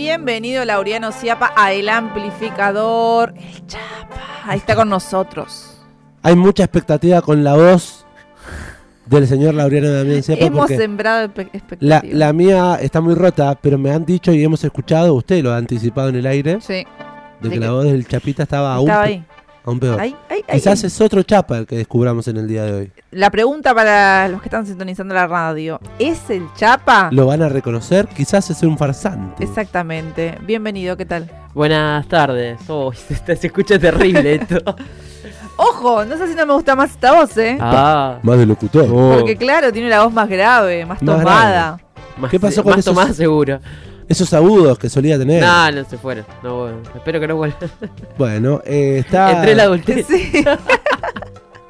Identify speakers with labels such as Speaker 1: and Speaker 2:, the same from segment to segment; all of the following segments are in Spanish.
Speaker 1: Bienvenido Laureano Ciapa a El Amplificador. El Chapa. Ahí está con nosotros.
Speaker 2: Hay mucha expectativa con la voz del señor Laureano Damián Ciapa
Speaker 1: Hemos sembrado
Speaker 2: la,
Speaker 1: expectativas.
Speaker 2: la mía está muy rota, pero me han dicho y hemos escuchado, usted lo ha anticipado en el aire,
Speaker 1: Sí.
Speaker 2: de
Speaker 1: de
Speaker 2: que
Speaker 1: que
Speaker 2: la voz del Chapita estaba aún,
Speaker 1: Estaba
Speaker 2: pe-
Speaker 1: ahí.
Speaker 2: Aún peor. Quizás es otro Chapa el que descubramos en el día de hoy.
Speaker 1: La pregunta para los que están sintonizando la radio. ¿Es el Chapa?
Speaker 2: ¿Lo van a reconocer? Quizás es un farsante.
Speaker 1: Exactamente. Bienvenido, ¿qué tal?
Speaker 3: Buenas tardes. Oh, se, se escucha terrible esto.
Speaker 1: Ojo, no sé si no me gusta más esta voz, ¿eh?
Speaker 3: Ah.
Speaker 2: Más de locutor.
Speaker 3: Oh,
Speaker 1: Porque claro, tiene la voz más grave, más
Speaker 2: Más
Speaker 1: tomada.
Speaker 3: más,
Speaker 2: ¿Qué pasó con
Speaker 3: más
Speaker 2: esos-
Speaker 3: tomada seguro.
Speaker 2: Esos agudos que solía tener.
Speaker 3: No, no se fueron. No, bueno, espero que no vuelvan.
Speaker 2: Bueno, eh, está...
Speaker 3: Entré en la adultez.
Speaker 1: Sí.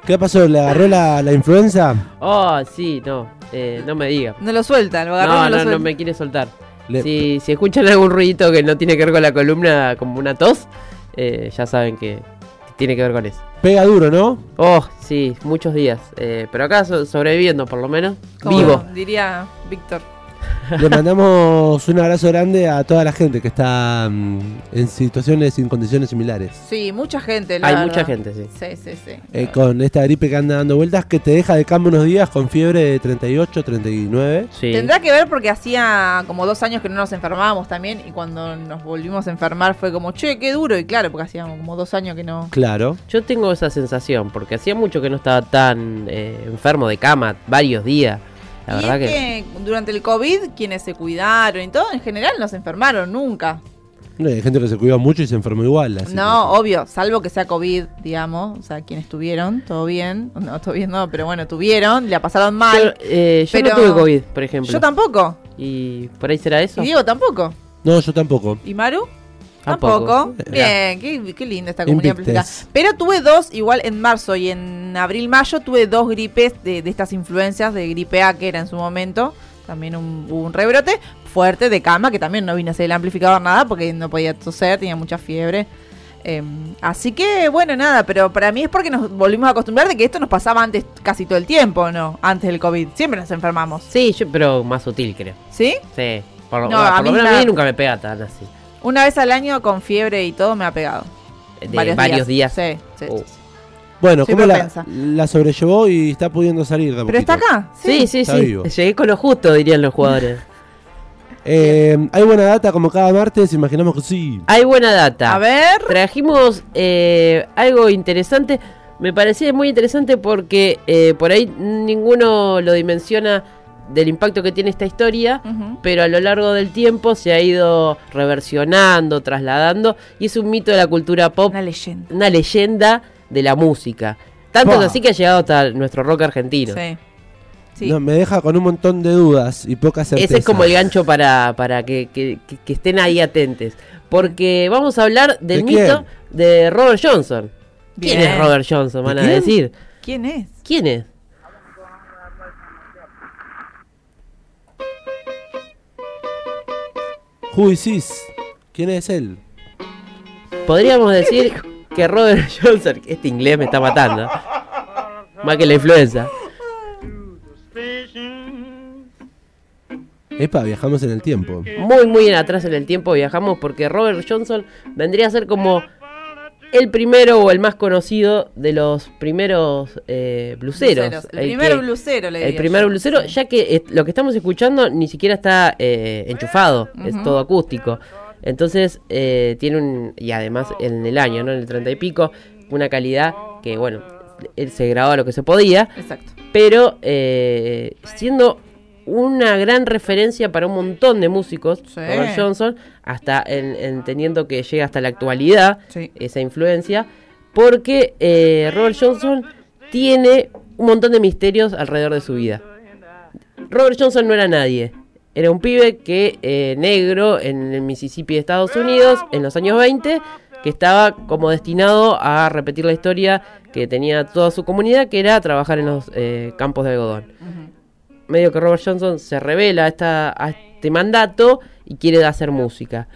Speaker 2: ¿Qué pasó? ¿Le agarró la, la influenza?
Speaker 3: Oh, sí, no. Eh, no me diga.
Speaker 1: No lo suelta, lo agarró
Speaker 3: No,
Speaker 1: no,
Speaker 3: no,
Speaker 1: lo
Speaker 3: no,
Speaker 1: suelta.
Speaker 3: me quiere soltar.
Speaker 2: Le-
Speaker 3: Si, si escuchan algún ruidito que no tiene que ver con la columna, como una tos, eh, ya saben que tiene que ver con eso.
Speaker 2: Pega duro, ¿no?
Speaker 3: Oh, sí, muchos días. Eh, pero acá so- sobreviviendo, por lo menos.
Speaker 1: Como
Speaker 3: Vivo.
Speaker 1: Diría Víctor.
Speaker 2: Le mandamos un abrazo grande a toda la gente que está mm, en situaciones y en condiciones similares.
Speaker 1: Sí, mucha gente. la
Speaker 3: Hay
Speaker 1: verdad.
Speaker 3: mucha gente, sí.
Speaker 1: Sí, sí, sí.
Speaker 2: Eh, con esta gripe que anda dando vueltas que te deja de cambio unos días con fiebre de 38, 39.
Speaker 3: Sí.
Speaker 1: Tendrá que ver porque hacía como dos años que no nos enfermábamos también y cuando nos volvimos a enfermar fue como, che, qué duro. Y claro, porque hacía como dos años que no...
Speaker 2: Claro.
Speaker 3: Yo tengo esa sensación, porque hacía mucho que no estaba tan eh, enfermo de cama, varios días. La
Speaker 1: y
Speaker 3: verdad
Speaker 1: es
Speaker 3: que...
Speaker 1: que durante el COVID, quienes se cuidaron y todo, en general no se enfermaron nunca.
Speaker 2: No, hay gente que se cuidó mucho y se enfermó igual. así
Speaker 1: No, obvio, salvo que sea COVID, digamos, o sea, quienes tuvieron, todo bien, no, todo bien no, pero bueno, tuvieron, la pasaron mal.
Speaker 3: eh, yo
Speaker 1: pero-
Speaker 3: no tuve COVID, por ejemplo.
Speaker 1: Yo tampoco,
Speaker 3: ¿Y por ahí será eso?
Speaker 1: y Diego tampoco.
Speaker 2: No, yo tampoco.
Speaker 1: ¿Y Maru?
Speaker 3: Tampoco.
Speaker 1: Bien, qué, qué linda esta comunidad amplificada. Pero tuve dos, igual en marzo y en abril-mayo, tuve dos gripes de, de estas influencias de gripe A que era en su momento. También un, hubo un rebrote fuerte de cama, que también no vine a hacer el amplificador nada porque no podía toser, tenía mucha fiebre. Eh, así que, bueno, nada, pero para mí es porque nos volvimos a acostumbrar de que esto nos pasaba antes casi todo el tiempo, ¿no? Antes del COVID. Siempre nos enfermamos.
Speaker 3: Sí, yo, pero más sutil, creo.
Speaker 1: ¿Sí?
Speaker 3: Sí. Por, lo-
Speaker 1: No,
Speaker 3: por
Speaker 1: a
Speaker 3: lo menos a mí nunca me pega tan así.
Speaker 1: Una vez al año con fiebre y todo me ha pegado.
Speaker 3: De varios, días.
Speaker 1: Sí, sí,
Speaker 3: Oh.
Speaker 1: sí, sí.
Speaker 2: Bueno,
Speaker 1: Soy
Speaker 2: ¿cómo la, sobrellevó y está pudiendo salir de
Speaker 1: Pero está acá.
Speaker 3: Sí, sí, sí.
Speaker 2: vivo.
Speaker 3: Llegué con lo justo, dirían los jugadores.
Speaker 2: Eh, hay buena data como cada martes, imaginamos que sí.
Speaker 3: Hay buena data.
Speaker 1: A ver.
Speaker 3: Trajimos eh, algo interesante. Me parecía muy interesante porque eh, por ahí ninguno lo dimensiona del impacto que tiene esta historia, pero a lo largo del tiempo se ha ido reversionando, trasladando, y es un mito de la cultura pop,
Speaker 1: Una leyenda.
Speaker 3: una leyenda de la música. Tanto es
Speaker 2: Pa.
Speaker 3: así que ha llegado hasta nuestro rock argentino.
Speaker 1: Sí. Sí.
Speaker 2: No, me deja con un montón de dudas y pocas certezas.
Speaker 3: Ese es como el gancho para, para que, que- que- que estén ahí atentes. Porque vamos a hablar del
Speaker 2: ¿De quién?
Speaker 3: mito de Robert Johnson. ¿Quién
Speaker 1: Bien.
Speaker 3: es Robert Johnson? Van
Speaker 2: ¿De
Speaker 3: a
Speaker 2: quién?
Speaker 3: decir.
Speaker 1: ¿Quién es?
Speaker 3: ¿Quién es?
Speaker 2: Who is this? ¿Quién es él?
Speaker 3: Podríamos decir que Robert Johnson. Este inglés me está matando. Más que la influenza.
Speaker 2: Epa, viajamos en el tiempo.
Speaker 3: Muy, muy en atrás en el tiempo viajamos porque Robert Johnson vendría a ser como el primero o el más conocido de los primeros eh, bluseros.
Speaker 1: Bluseros. El primer
Speaker 3: que-
Speaker 1: blusero, le
Speaker 3: El
Speaker 1: diría
Speaker 3: primer
Speaker 1: yo.
Speaker 3: blusero, ya que lo que estamos escuchando ni siquiera está eh, enchufado, es todo acústico. Entonces eh, tiene un, y además en el año, ¿no? En el 30 y pico, una calidad que, bueno, él se grababa lo que se podía,
Speaker 1: Exacto.
Speaker 3: pero eh, siendo una gran referencia para un montón de músicos,
Speaker 1: Sí.
Speaker 3: Robert Johnson, hasta en, entendiendo que llega hasta la actualidad
Speaker 1: Sí.
Speaker 3: esa influencia, porque eh, Robert Johnson tiene un montón de misterios alrededor de su vida. Robert Johnson no era nadie. Era un pibe que eh, negro en el Mississippi de Estados Unidos en los años 20 que estaba como destinado a repetir la historia que tenía toda su comunidad, que era trabajar en los eh, campos de algodón. Medio que Robert Johnson se revela a, esta, a este mandato y quiere hacer música.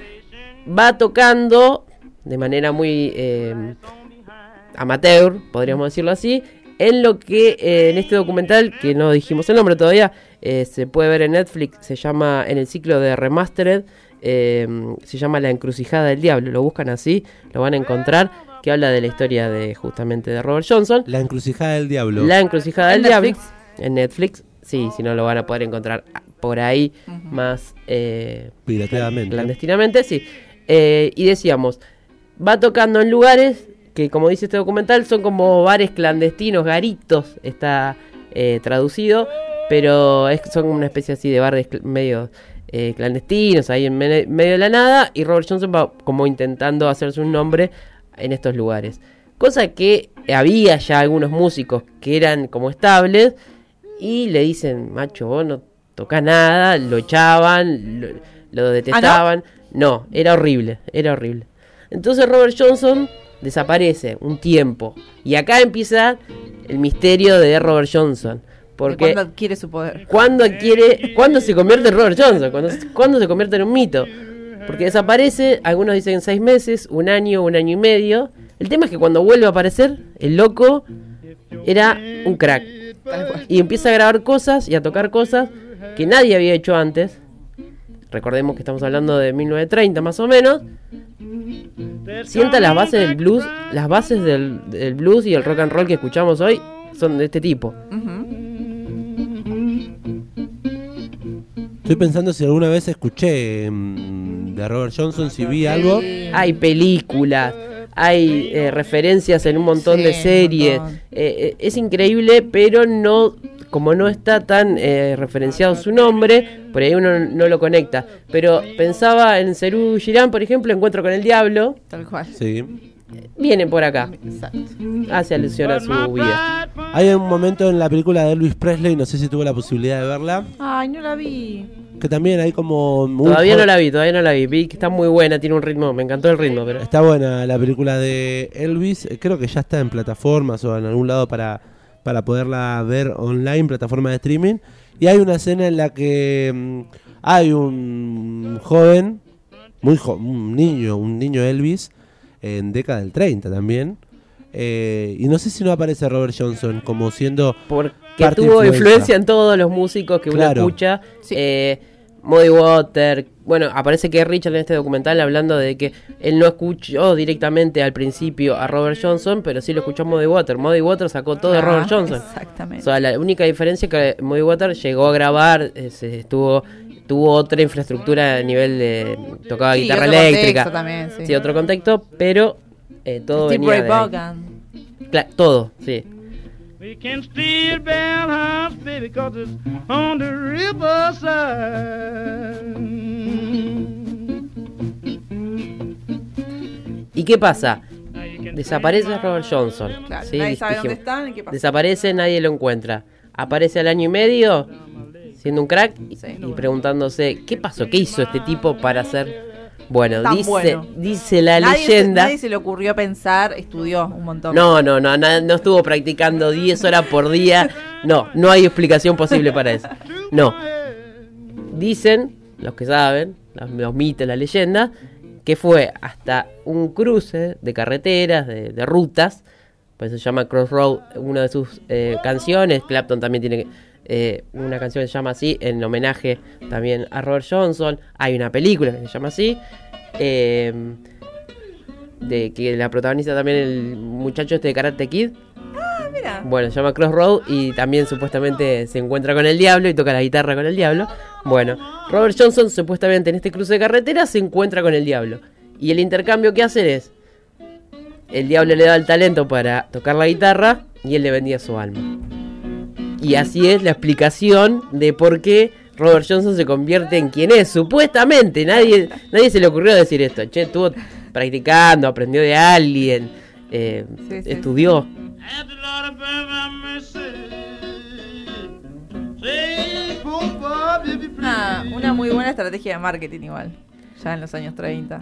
Speaker 3: Va tocando de manera muy eh, amateur, podríamos decirlo así, en lo que eh, en este documental, que no dijimos el nombre todavía, eh, se puede ver en Netflix, se llama En el ciclo de Remastered, eh, se llama La encrucijada del diablo, lo buscan así, lo van a encontrar, que habla de la historia de justamente de Robert Johnson.
Speaker 2: La encrucijada del diablo.
Speaker 3: La encrucijada
Speaker 1: ¿En
Speaker 3: del diablo. En Netflix, sí, si no lo van a poder encontrar por ahí más eh,
Speaker 2: Pirateadamente.
Speaker 3: clandestinamente, sí. Eh, y decíamos, va tocando en lugares que, como dice este documental, son como bares clandestinos, garitos, está eh, traducido, pero es, son una especie así de bares cl- medio eh, clandestinos, ahí en mene- medio de la nada, y Robert Johnson va como intentando hacerse un nombre en estos lugares. Cosa que había ya algunos músicos que eran como estables y le dicen, macho, vos no tocás nada, lo echaban, lo, lo detestaban. no? era horrible, era horrible. Entonces Robert Johnson desaparece un tiempo. Y acá empieza el misterio de Robert Johnson. Porque
Speaker 1: Cuando adquiere su poder.
Speaker 3: ¿Cuándo adquiere, cuándo se convierte en Robert Johnson? ¿Cuándo, cuándo se convierte en un mito? Porque desaparece, algunos dicen seis meses, un año, un año y medio. El tema es que cuando vuelve a aparecer, el loco era un crack. Y empieza a grabar cosas y a tocar cosas que nadie había hecho antes. Recordemos que estamos hablando de 1930 más o menos. Sienta las bases del blues, las bases del, del blues y el rock and roll que escuchamos hoy son de este tipo.
Speaker 2: Estoy pensando si alguna vez escuché mm, de Robert Johnson, si vi algo.
Speaker 3: Hay películas, hay eh, referencias en un montón
Speaker 1: Sí,
Speaker 3: de series.
Speaker 1: montón.
Speaker 3: Eh, eh, es increíble, pero no, como no está tan eh, referenciado su nombre, por ahí uno no lo conecta. Pero pensaba en Cerú Girán, por ejemplo, Encuentro con el Diablo,
Speaker 1: Tal cual.
Speaker 2: Sí.
Speaker 3: Viene por acá,
Speaker 1: Exacto.
Speaker 3: hace alusión a su vida.
Speaker 2: Hay un momento en la película de Elvis Presley, no sé si tuve la posibilidad de verla,
Speaker 1: Ay, no la vi.
Speaker 2: que también hay como...
Speaker 3: Todavía no la vi, todavía no la vi. Vi que está muy buena, tiene un ritmo, me encantó el ritmo, pero
Speaker 2: Está buena la película de Elvis, eh, creo que ya está en plataformas o en algún lado para, para poderla ver online, plataforma de streaming. Y hay una escena en la que mm, hay un joven, muy jo- un niño, un niño Elvis, en década del 30 también. eh, y no sé si no aparece Robert Johnson como siendo...
Speaker 3: porque
Speaker 2: Parte
Speaker 3: tuvo
Speaker 2: influencia.
Speaker 3: influencia en todos los músicos que uno escucha.
Speaker 1: Sí.
Speaker 3: Eh, Muddy Water. Bueno, aparece que Richard en este documental hablando de que él no escuchó directamente al principio a Robert Johnson, pero sí lo escuchó Muddy Water. Muddy Water sacó todo de
Speaker 1: Ah,
Speaker 3: Robert Johnson.
Speaker 1: Exactamente.
Speaker 3: O sea, la única diferencia es que Muddy Water llegó a grabar, eh, se estuvo, tuvo otra infraestructura a nivel de. tocaba
Speaker 1: Sí,
Speaker 3: guitarra
Speaker 1: otro
Speaker 3: eléctrica.
Speaker 1: también, sí.
Speaker 3: Sí, otro contexto, pero eh, todo
Speaker 1: Steve
Speaker 3: venía
Speaker 1: Ray
Speaker 3: de todo, sí.
Speaker 4: We can still Bell House, baby, cause it's on the riverside.
Speaker 3: ¿Y qué pasa? Desaparece Robert Johnson.
Speaker 1: Claro,
Speaker 3: Sí,
Speaker 1: nadie sabe dónde
Speaker 3: dijimos.
Speaker 1: están y qué pasa.
Speaker 3: Desaparece, nadie lo encuentra. Aparece al año y medio, siendo un crack, y,
Speaker 1: Sí.
Speaker 3: y preguntándose, ¿qué pasó? ¿Qué hizo este tipo para ser... Bueno, dice,
Speaker 1: bueno.
Speaker 3: dice la
Speaker 1: nadie, se,
Speaker 3: leyenda...
Speaker 1: nadie se le ocurrió pensar, estudió un montón.
Speaker 3: No, no, no, no estuvo practicando 10 horas por día. No, no hay explicación posible para eso. No. Dicen, los que saben, los, mitos, la leyenda, que fue hasta un cruce de carreteras, de, de rutas, por eso se llama Crossroad, una de sus eh, canciones. Clapton también tiene eh, una canción que se llama así, en homenaje también a Robert Johnson. Hay una película que se llama así. eh, de que la protagoniza también el muchacho este de Karate Kid.
Speaker 1: Mira.
Speaker 3: Bueno, se llama Crossroad y también supuestamente se encuentra con el diablo y toca la guitarra con el diablo. Bueno, Robert Johnson supuestamente en este cruce de carretera se encuentra con el diablo. Y el intercambio que hacen es, el diablo le da el talento para tocar la guitarra y él le vendía su alma. Y así es la explicación de por qué Robert Johnson se convierte en quien es. Supuestamente, nadie, nadie se le ocurrió decir esto. Che, estuvo practicando, aprendió de alguien, eh,
Speaker 1: Sí, sí.
Speaker 3: estudió.
Speaker 1: Una, una muy buena estrategia de marketing igual. Ya en los años 30.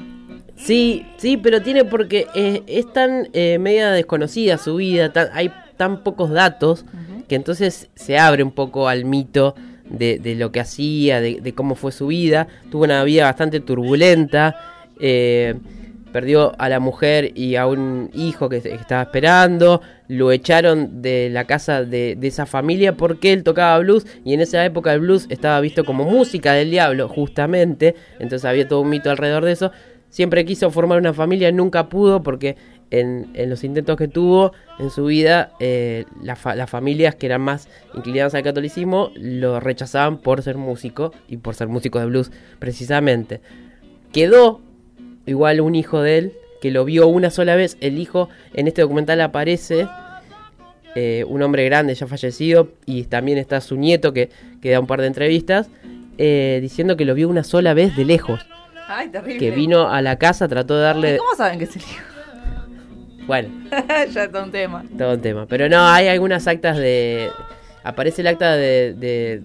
Speaker 3: Sí, sí, pero tiene porque es tan eh, media desconocida su vida, tan- hay tan pocos datos que entonces se abre un poco al mito de, de lo que hacía, de, cómo fue su vida. Tuvo una vida bastante turbulenta. eh, perdió a la mujer y a un hijo que, que estaba esperando, lo echaron de la casa de, de esa familia porque él tocaba blues y en esa época el blues estaba visto como música del diablo, justamente, entonces había todo un mito alrededor de eso. Siempre quiso formar una familia, nunca pudo porque en, en los intentos que tuvo en su vida, eh, la fa- las familias que eran más inclinadas al catolicismo lo rechazaban por ser músico y por ser músico de blues, precisamente. Quedó igual un hijo de él que lo vio una sola vez. El hijo en este documental aparece. eh, un hombre grande ya fallecido y también está su nieto que, que da un par de entrevistas eh, diciendo que lo vio una sola vez de lejos
Speaker 1: Ay, terrible.
Speaker 3: que vino a la casa trató de
Speaker 1: ¿Y
Speaker 3: darle
Speaker 1: ¿Cómo saben que es el hijo?
Speaker 3: Bueno
Speaker 1: ya está un tema.
Speaker 3: todo un tema pero no hay algunas actas de aparece el acta de, de,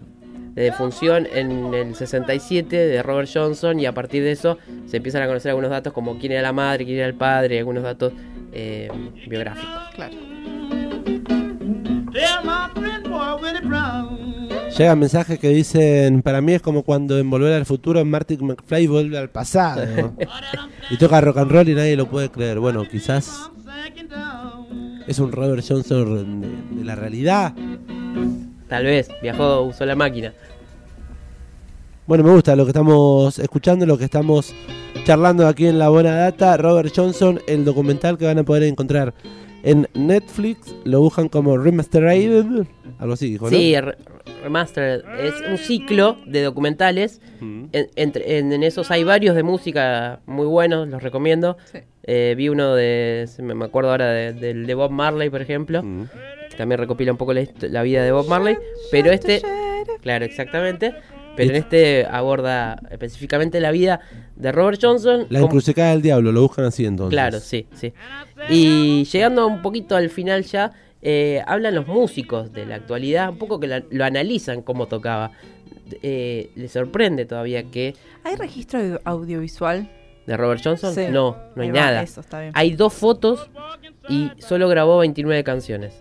Speaker 3: de defunción en el 67 de Robert Johnson y a partir de eso se empiezan a conocer algunos datos como quién era la madre quién era el padre algunos datos eh, biográficos
Speaker 1: Claro.
Speaker 2: Llegan mensajes que dicen, para mí es como cuando en Volver al Futuro Martin McFly vuelve al pasado. y toca rock and roll y nadie lo puede creer. Bueno, quizás es un Robert Johnson de, de la realidad.
Speaker 3: tal vez viajó usó la máquina
Speaker 2: Bueno, me gusta lo que estamos escuchando, lo que estamos charlando aquí en La Buena Data. Robert Johnson, el documental que van a poder encontrar en Netflix, lo buscan como Remastered, algo así, dijo, ¿no?
Speaker 3: sí re- remastered es un ciclo de documentales
Speaker 2: Mm.
Speaker 3: en, entre- en- en esos hay varios de música muy buenos los recomiendo
Speaker 1: Sí.
Speaker 3: Eh, vi uno de me acuerdo ahora de- del de Bob Marley por ejemplo
Speaker 2: Mm.
Speaker 3: que también recopila un poco la, la vida de Bob Marley, pero este, claro, exactamente, pero en este aborda específicamente la vida de Robert Johnson.
Speaker 2: La encrucijada del diablo, lo buscan así entonces.
Speaker 3: claro, sí, sí. Y llegando un poquito al final ya, eh, hablan los músicos de la actualidad, un poco que la- lo analizan cómo tocaba. Eh, le sorprende todavía que
Speaker 1: ¿Hay registro audio- audiovisual?
Speaker 3: de Robert Johnson
Speaker 1: Sí.
Speaker 3: no, no hay
Speaker 1: va,
Speaker 3: nada.
Speaker 1: Eso está bien.
Speaker 3: Hay dos fotos y solo grabó 29 canciones.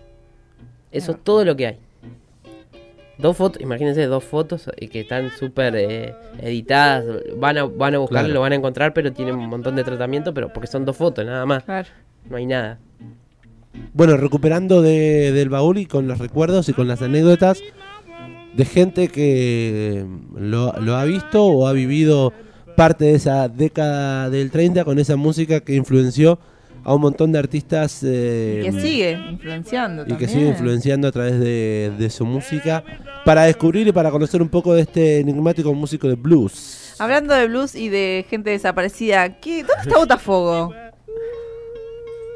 Speaker 3: Eso es todo lo que hay. Dos fotos, imagínense dos fotos que están súper eh, editadas. Van a, van a buscarlo,
Speaker 2: Claro.
Speaker 3: lo van a encontrar, pero tienen un montón de tratamiento, pero porque son dos fotos nada más.
Speaker 1: Claro.
Speaker 3: No hay nada.
Speaker 2: Bueno, recuperando de- del baúl y con los recuerdos y con las anécdotas de gente que lo, lo ha visto o ha vivido parte de esa década del 30 con esa música que influenció a un montón de artistas eh,
Speaker 1: Y que sigue influenciando
Speaker 2: y que sigue influenciando a través de, de su música para descubrir y para conocer un poco de este enigmático músico de blues.
Speaker 1: Hablando de blues y de gente desaparecida, ¿qué, ¿dónde está Botafogo?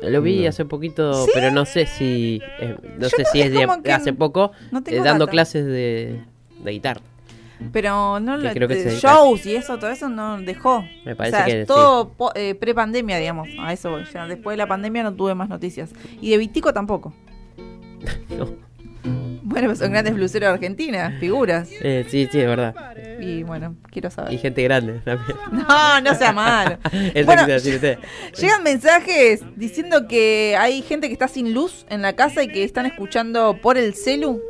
Speaker 3: Lo vi
Speaker 2: No.
Speaker 3: hace poquito,
Speaker 1: ¿Sí?
Speaker 3: pero no sé si eh, no
Speaker 1: Yo
Speaker 3: sé
Speaker 1: no-
Speaker 3: si
Speaker 1: es
Speaker 3: es de hace poco
Speaker 1: no
Speaker 3: eh, dando
Speaker 1: data.
Speaker 3: clases de, de guitarra.
Speaker 1: Pero no lo,
Speaker 3: creo que
Speaker 1: shows y eso, todo eso no dejó.
Speaker 3: Me parece
Speaker 1: o sea,
Speaker 3: que
Speaker 1: todo eh, pre-pandemia, digamos. A eso voy. Ya después de la pandemia no tuve más noticias. Y de Vitico tampoco.
Speaker 3: No.
Speaker 1: Bueno, son grandes bluseros de Argentina, figuras.
Speaker 3: Eh, sí, sí, es verdad.
Speaker 1: Y bueno, quiero saber.
Speaker 3: Y gente grande también.
Speaker 1: No, no sea malo.
Speaker 3: Eso
Speaker 1: Bueno. Llegan mensajes diciendo que hay gente que está sin luz en la casa y que están escuchando por el celu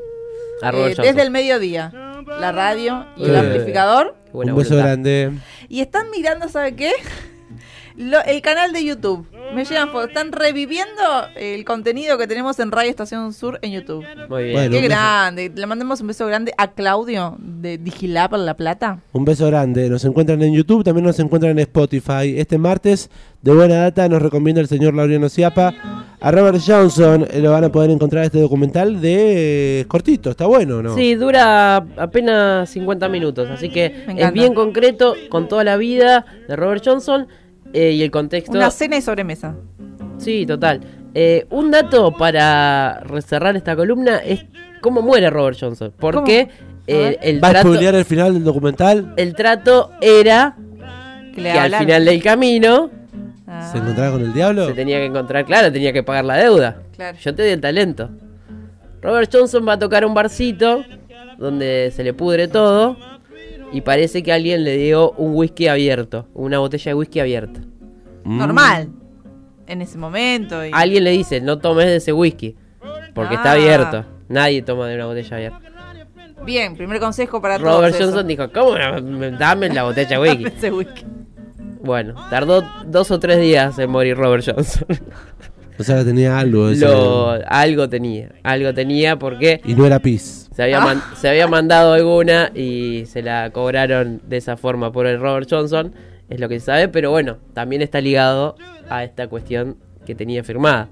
Speaker 1: eh, desde el mediodía. La radio y el
Speaker 2: Eh.
Speaker 1: amplificador.
Speaker 3: Buena
Speaker 2: un beso
Speaker 3: voluntad.
Speaker 2: grande.
Speaker 1: Y están mirando, ¿sabe qué? Lo- el canal de YouTube. Me llegan fotos. Están reviviendo el contenido que tenemos en Radio Estación Sur en YouTube.
Speaker 3: Muy bien.
Speaker 2: Bueno.
Speaker 1: Qué grande. Le mandamos un beso grande a Claudio de Digilab La Plata.
Speaker 2: Un beso grande. Nos encuentran en YouTube, también nos encuentran en Spotify. Este martes, de buena data, nos recomienda el señor Laureano Ciapa. A Robert Johnson eh, lo van a poder encontrar este documental de eh, cortito, está bueno, ¿no?
Speaker 3: Sí, dura apenas 50 minutos, así que es bien concreto con toda la vida de Robert Johnson eh, y el contexto.
Speaker 1: Una cena y sobremesa.
Speaker 3: Sí, total. Eh, un dato para cerrar esta columna es cómo muere Robert Johnson. Porque
Speaker 1: A
Speaker 3: eh, el,
Speaker 2: ¿Va a
Speaker 3: trato,
Speaker 2: spoilear el final del documental?
Speaker 3: el trato era
Speaker 1: Que le
Speaker 3: que al final del camino
Speaker 1: Ah,
Speaker 2: ¿Se encontraba con el diablo?
Speaker 3: se tenía que encontrar, claro, tenía que pagar la deuda.
Speaker 1: Claro.
Speaker 3: Yo te di el talento. Robert Johnson va a tocar un barcito donde se le pudre todo y parece que alguien le dio un whisky abierto, una botella de whisky abierta.
Speaker 2: Mm.
Speaker 1: Normal. En ese momento. y-
Speaker 3: Alguien le dice, no tomes de ese whisky, porque está
Speaker 1: Ah.
Speaker 3: abierto. Nadie toma de una botella abierta.
Speaker 1: Bien, primer consejo para todos.
Speaker 3: Robert
Speaker 1: eso.
Speaker 3: Johnson dijo, ¿cómo? no? Me- Dame la botella de whisky.
Speaker 1: Ese whisky.
Speaker 3: Bueno, tardó dos o tres días en morir Robert Johnson.
Speaker 2: O sea, que tenía algo. ese-
Speaker 3: Lo, algo tenía, algo tenía porque
Speaker 2: Y no era pis.
Speaker 3: Se había, man- se había mandado alguna y se la cobraron de esa forma por el Robert Johnson, es lo que se sabe, pero bueno, también está ligado a esta cuestión que tenía firmada.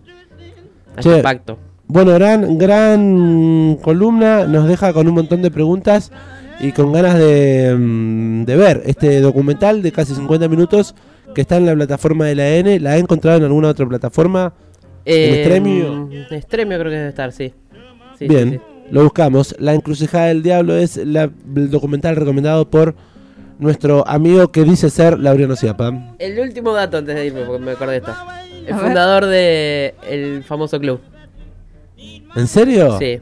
Speaker 3: A
Speaker 2: Che.
Speaker 3: este pacto.
Speaker 2: Bueno, gran, gran columna. Nos deja con un montón de preguntas y con ganas de, mm, de ver este documental de casi 50 minutos que está en la plataforma de la N. ¿La he encontrado en alguna otra plataforma? ¿En Stremio?
Speaker 3: En Stremio creo que debe estar, sí. Sí,
Speaker 2: Bien,
Speaker 3: sí, sí.
Speaker 2: Lo buscamos. La encrucijada del diablo es la- el documental recomendado por nuestro amigo que dice ser Laureano Ciapa.
Speaker 3: El último dato antes de irme, porque me acordé de esto. El
Speaker 1: A
Speaker 3: fundador de el famoso club.
Speaker 2: ¿En serio?
Speaker 3: Sí.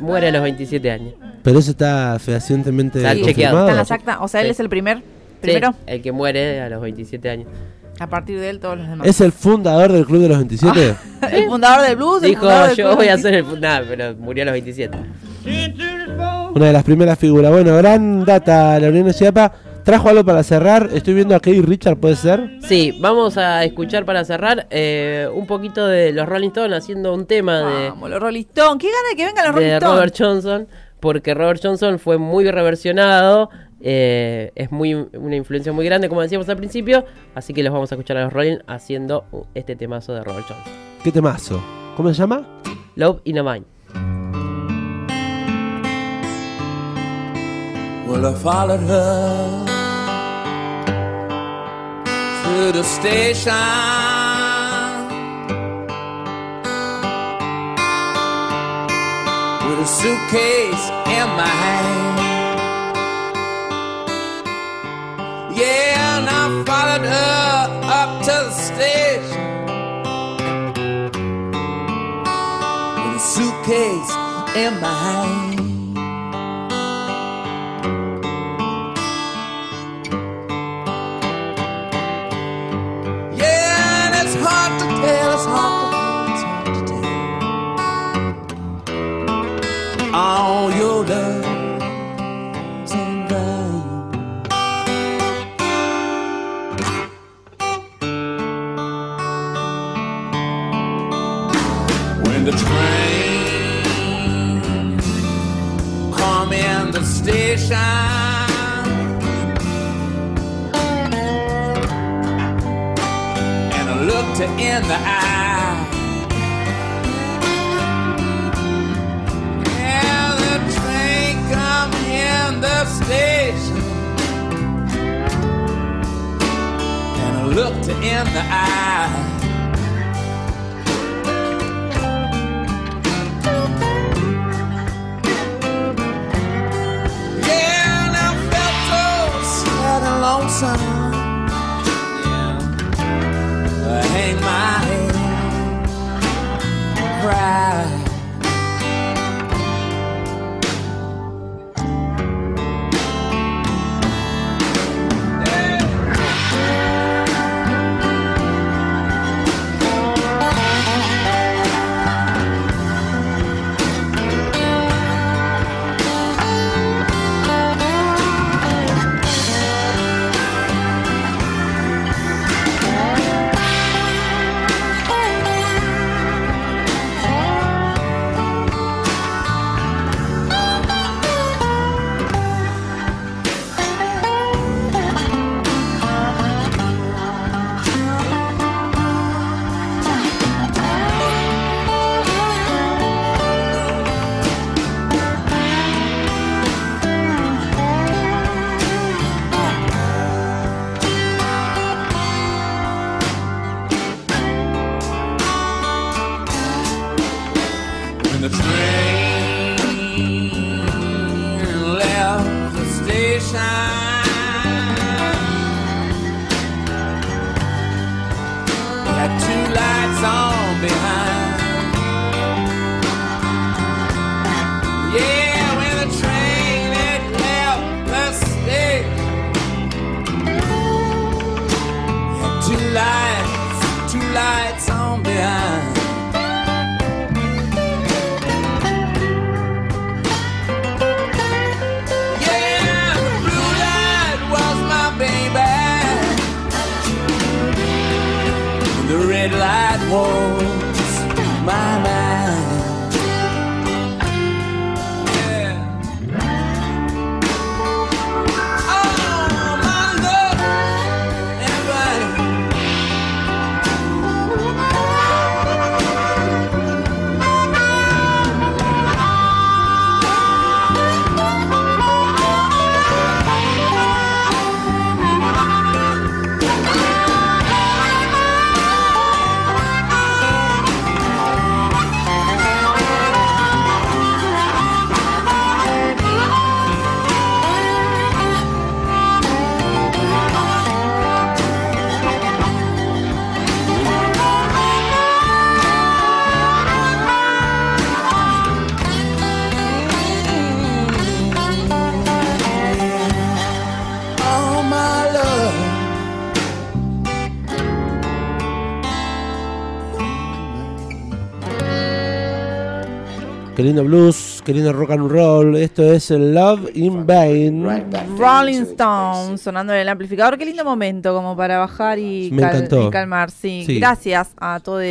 Speaker 3: Muere a los 27 años.
Speaker 2: Pero eso está fehacientemente
Speaker 3: Está chequeado.
Speaker 1: Está en la acta. O sea, él es el primer.
Speaker 3: Sí,
Speaker 1: Primero.
Speaker 3: el que muere a los 27 años.
Speaker 1: A partir de él, todos los demás.
Speaker 2: ¿Es el fundador del Club de los 27?
Speaker 1: el fundador del blues. el
Speaker 3: Dijo,
Speaker 1: del
Speaker 3: yo
Speaker 1: club
Speaker 3: voy a
Speaker 1: de-
Speaker 3: ser el fundador, pero murió a los 27.
Speaker 2: Una de las primeras figuras. Bueno, gran data, Laureano Ciapa. ¿Trajo algo para cerrar? Estoy viendo a Kate Richard, ¿puede ser?
Speaker 3: Sí, vamos a escuchar para cerrar eh, un poquito de los Rolling Stones haciendo un tema de,
Speaker 1: Vamos, los Rolling Stones. Qué gana de que vengan los Rolling
Speaker 3: de
Speaker 1: Stones.
Speaker 3: Robert Johnson, porque Robert Johnson fue muy reversionado, eh, es muy una influencia muy grande, como decíamos al principio, así que los vamos a escuchar a los Rolling haciendo este temazo de Robert Johnson.
Speaker 2: ¿Qué temazo? ¿Cómo se llama?
Speaker 3: Love in a Mind.
Speaker 5: Well, I followed her to the station. With a suitcase in my hand. Yeah, and I followed her up to the station. With a suitcase in my hand. All your love's looked in the eye. Yeah, and I felt so sad and lonesome. Yeah. I hang my head, cry. the train. Red light was my mind.
Speaker 2: Lindo blues, qué lindo rock and roll. Esto es Love in Vain.
Speaker 1: Rolling Stones sonando en el amplificador. Qué lindo momento como para bajar y,
Speaker 2: Me
Speaker 1: cal-
Speaker 2: encantó.
Speaker 1: y calmar. Sí.
Speaker 2: Sí.
Speaker 1: Gracias a todos